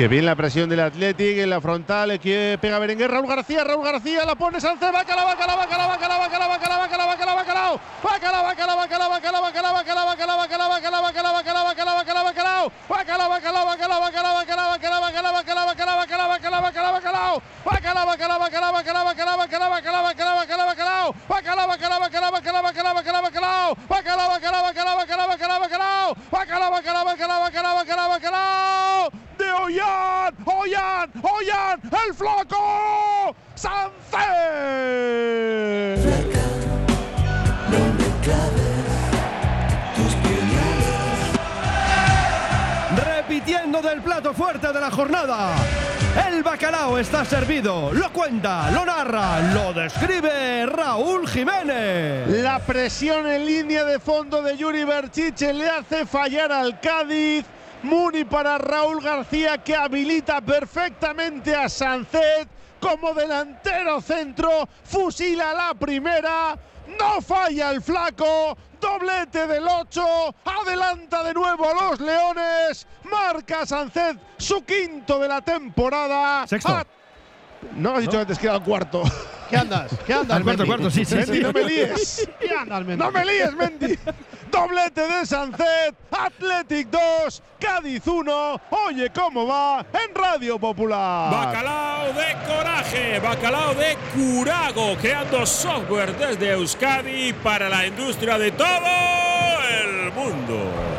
Que bien la presión del Athletic en la frontal, que pega Berenguer, Raúl García, Raúl García, la pone va calaba, calaba, calaba, calaba, calaba, calaba, calaba, calaba, calaba, calaba, calaba, calaba, calaba, calaba, va calaba, calaba, calaba, calaba, calaba, calaba, calaba, calaba, calaba, calaba, calaba, calaba, calaba, va calaba, calaba, calaba, calaba, calaba, calaba, calaba, calaba, calaba, calaba, va calaba, calaba, calaba, calaba, calaba, calaba, calaba, va calaba, calaba, calaba, calaba, calaba, calaba, Ollán, Ollán, Ollán, el flaco Sánchez. Repitiendo del plato fuerte de la jornada. El bacalao está servido. Lo cuenta, lo narra, lo describe Raúl Jiménez. La presión en línea de fondo de Yuri Berchiche le hace fallar al Cádiz. Muni para Raúl García que habilita perfectamente a Sancet como delantero centro. Fusila la primera. No falla el flaco. Doblete del 8. Adelanta de nuevo a los Leones. Marca Sancet su quinto de la temporada. Sexto. Ah, no has dicho antes que era el cuarto. ¿Qué andas? ¿Qué andas? Al cuarto, Mendy? cuarto, sí, sí, Mendy, sí. no me líes. ¿Qué andas, Mendy? No me líes, Mendy. Doblete de Sancet, Athletic 2, Cádiz 1. Oye cómo va en Radio Popular. Bacalao de coraje, bacalao de curago, creando software desde Euskadi para la industria de todo el mundo.